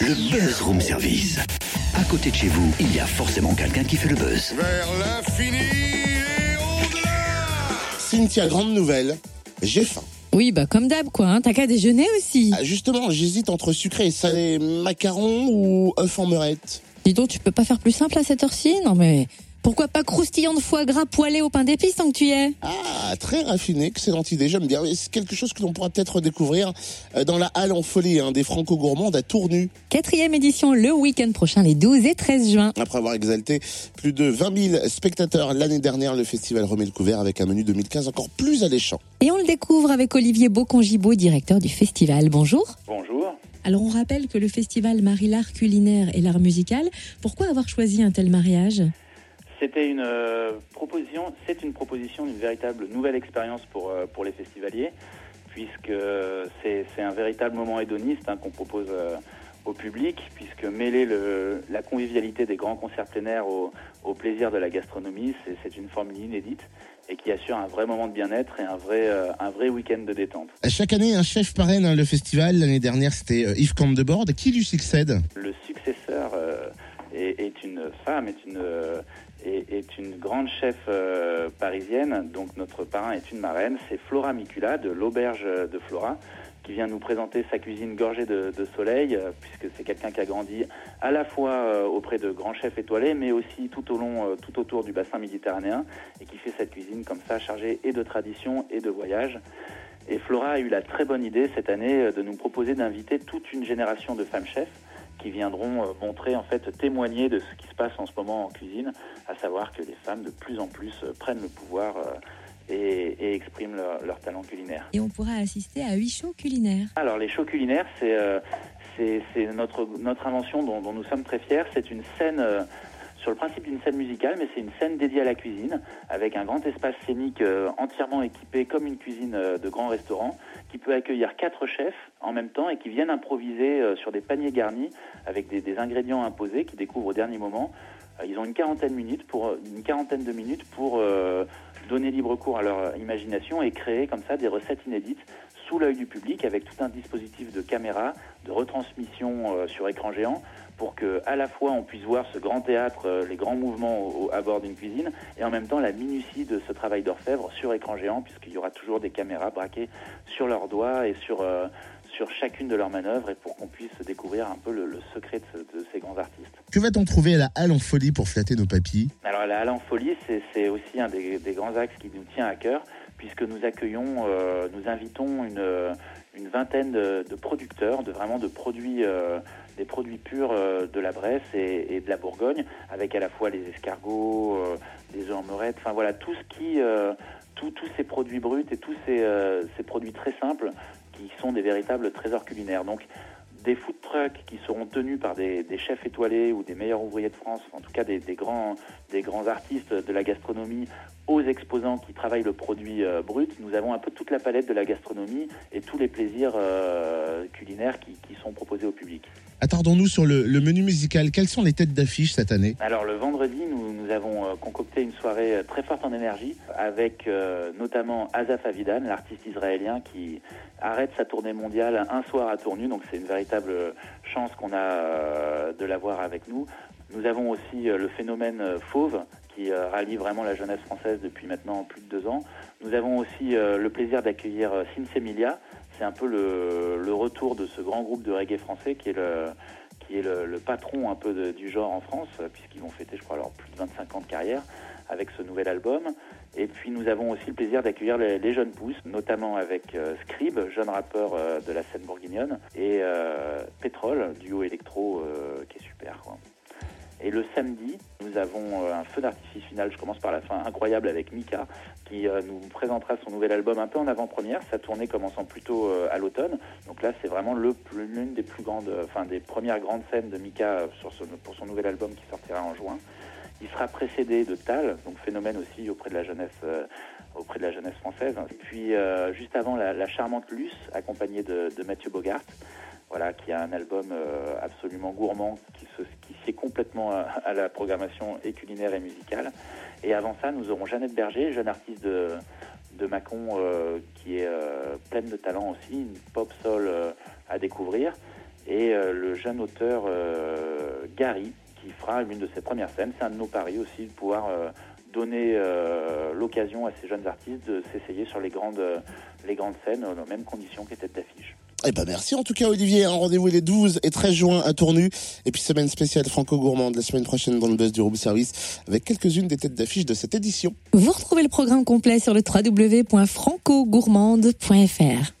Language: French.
Le Buzz Room Service. À côté de chez vous, il y a forcément quelqu'un qui fait le buzz. Vers l'infini et au-delà Cynthia, grande nouvelle, j'ai faim. Oui, bah comme d'hab, quoi. Hein. T'as qu'à déjeuner aussi. Ah, Justement, j'hésite entre sucré et salé, macarons ou œufs en meurette. Dis donc, tu peux pas faire plus simple à cette heure-ci? Non mais... Pourquoi pas croustillant de foie gras poêlé au pain d'épices tant que tu y es Ah, très raffiné, excellente idée, j'aime bien. C'est quelque chose que l'on pourra peut-être découvrir euh, dans la halle en folie hein, des franco-gourmandes à Tournu. Quatrième édition le week-end prochain, les 12 et 13 juin. Après avoir exalté plus de 20 000 spectateurs l'année dernière, le festival remet le couvert avec un menu 2015 encore plus alléchant. Et on le découvre avec Olivier Beaucongibaud, directeur du festival. Bonjour. Bonjour. Alors on rappelle que le festival marie l'art culinaire et l'art musical. Pourquoi avoir choisi un tel mariage? C'était une euh, proposition, c'est une proposition d'une véritable nouvelle expérience pour, euh, pour les festivaliers, puisque c'est c'est un véritable moment hédoniste hein, qu'on propose euh, au public, puisque mêler le, la convivialité des grands concerts plein air au, au plaisir de la gastronomie, c'est c'est une formule inédite et qui assure un vrai moment de bien-être et un vrai, euh, un vrai week-end de détente. Chaque année, un chef parraine hein, le festival. L'année dernière, c'était euh, Yves Candebord. Qui lui succède? Le successeur euh, est, est une femme, est une, est, est une grande chef euh, parisienne. Donc notre parrain est une marraine. C'est Flora Micula de l'auberge de Flora qui vient nous présenter sa cuisine gorgée de, de soleil, euh, puisque c'est quelqu'un qui a grandi à la fois euh, auprès de grands chefs étoilés, mais aussi tout au long, tout autour du bassin méditerranéen, et qui fait cette cuisine comme ça, chargée et de tradition et de voyage. Et Flora a eu la très bonne idée cette année de nous proposer d'inviter toute une génération de femmes chefs qui viendront euh, montrer, en fait, témoigner de ce qui se passe en ce moment en cuisine, à savoir que les femmes de plus en plus euh, prennent le pouvoir euh, et, et expriment leur, leur talent culinaire. Et on pourra assister à huit shows culinaires. Alors les shows culinaires, c'est euh, notre notre invention dont, dont nous sommes très fiers. C'est une scène sur le principe d'une scène musicale, mais c'est une scène dédiée à la cuisine, avec un grand espace scénique euh, entièrement équipé comme une cuisine euh, de grand restaurant, qui peut accueillir quatre chefs en même temps et qui viennent improviser euh, sur des paniers garnis avec des, ingrédients imposés qu'ils découvrent au dernier moment. Ils ont une quarantaine de minutes pour une quarantaine de minutes pour donner libre cours à leur imagination et créer comme ça des recettes inédites sous l'œil du public avec tout un dispositif de caméra, de retransmission sur écran géant pour que à la fois on puisse voir ce grand théâtre, euh, les grands mouvements au- au- à bord d'une cuisine et en même temps la minutie de ce travail d'orfèvre sur écran géant puisqu'il y aura toujours des caméras braquées sur leurs doigts et sur euh, sur chacune de leurs manœuvres et pour qu'on puisse découvrir un peu le, le secret de, ce- de ces grands artistes. Que va-t-on trouver à la halle en folie pour flatter nos papilles? Alors la Halle en folie, c'est- aussi un des, des grands axes qui nous tient à cœur, puisque nous accueillons, euh, nous invitons une, une vingtaine de, producteurs, de vraiment de produits, euh, des produits purs euh, de la Bresse et, de la Bourgogne, avec à la fois les escargots, euh, des œufs en enfin voilà tout ce qui, euh, tous ces produits bruts et tous ces, ces produits très simples qui sont des véritables trésors culinaires. Donc des food trucks qui seront tenus par des, chefs étoilés ou des meilleurs ouvriers de France, en tout cas des, grands, artistes de la gastronomie, aux exposants qui travaillent le produit euh, brut. Nous avons un peu toute la palette de la gastronomie et tous les plaisirs euh, culinaires qui sont proposés au public. Attardons-nous sur le, menu musical. Quelles sont les têtes d'affiche cette année Alors le vendredi, nous, avons euh, concocté une soirée euh, très forte en énergie avec euh, notamment Azaf Avidan, l'artiste israélien qui arrête sa tournée mondiale un soir à Tournu. Donc c'est une véritable chance qu'on a de l'avoir avec nous. Nous avons aussi le phénomène Fauve qui rallie vraiment la jeunesse française depuis maintenant plus de deux ans. Nous avons aussi le plaisir d'accueillir Sinsemilia. C'est un peu le, retour de ce grand groupe de reggae français qui est le, patron un peu du genre en France, puisqu'ils vont fêter, je crois, leur plus de 25 ans de carrière avec ce nouvel album. Et puis nous avons aussi le plaisir d'accueillir les, jeunes pousses, notamment avec euh, Scrib, jeune rappeur euh, de la scène bourguignonne, et euh, Pétrole, duo électro euh, qui est super. Et le samedi, nous avons euh, un feu d'artifice final, je commence par la fin, incroyable avec Mika, qui euh, nous présentera son nouvel album un peu en avant-première, sa tournée commençant plutôt euh, à l'automne. Donc là, c'est vraiment l'une des plus grandes, enfin des premières grandes scènes de Mika pour son nouvel album qui sortira en juin. Il sera précédé de Tal, donc phénomène aussi auprès de la jeunesse, auprès de la jeunesse française. Et puis juste avant, la, charmante Luce, accompagnée de, Mathieu Bogart, voilà, qui a un album absolument gourmand, qui se complètement à, la programmation et culinaire et musicale. Et avant ça, nous aurons Jeannette Berger, jeune artiste de, de Mâcon, euh, qui est euh, pleine de talent aussi, une pop soul euh, à découvrir. et euh, le jeune auteur euh, Gary qui fera l'une de ses premières scènes. C'est un de nos paris aussi de pouvoir donner l'occasion à ces jeunes artistes de s'essayer sur les grandes, les grandes scènes dans les mêmes conditions têtes d'affiche. Eh ben merci en tout cas Olivier, un rendez-vous les 12 et 13 juin à Tournu et puis semaine spéciale franco-gourmande la semaine prochaine dans le buzz du room service avec quelques-unes des têtes d'affiche de cette édition. Vous retrouvez le programme complet sur le www.francogourmande.fr.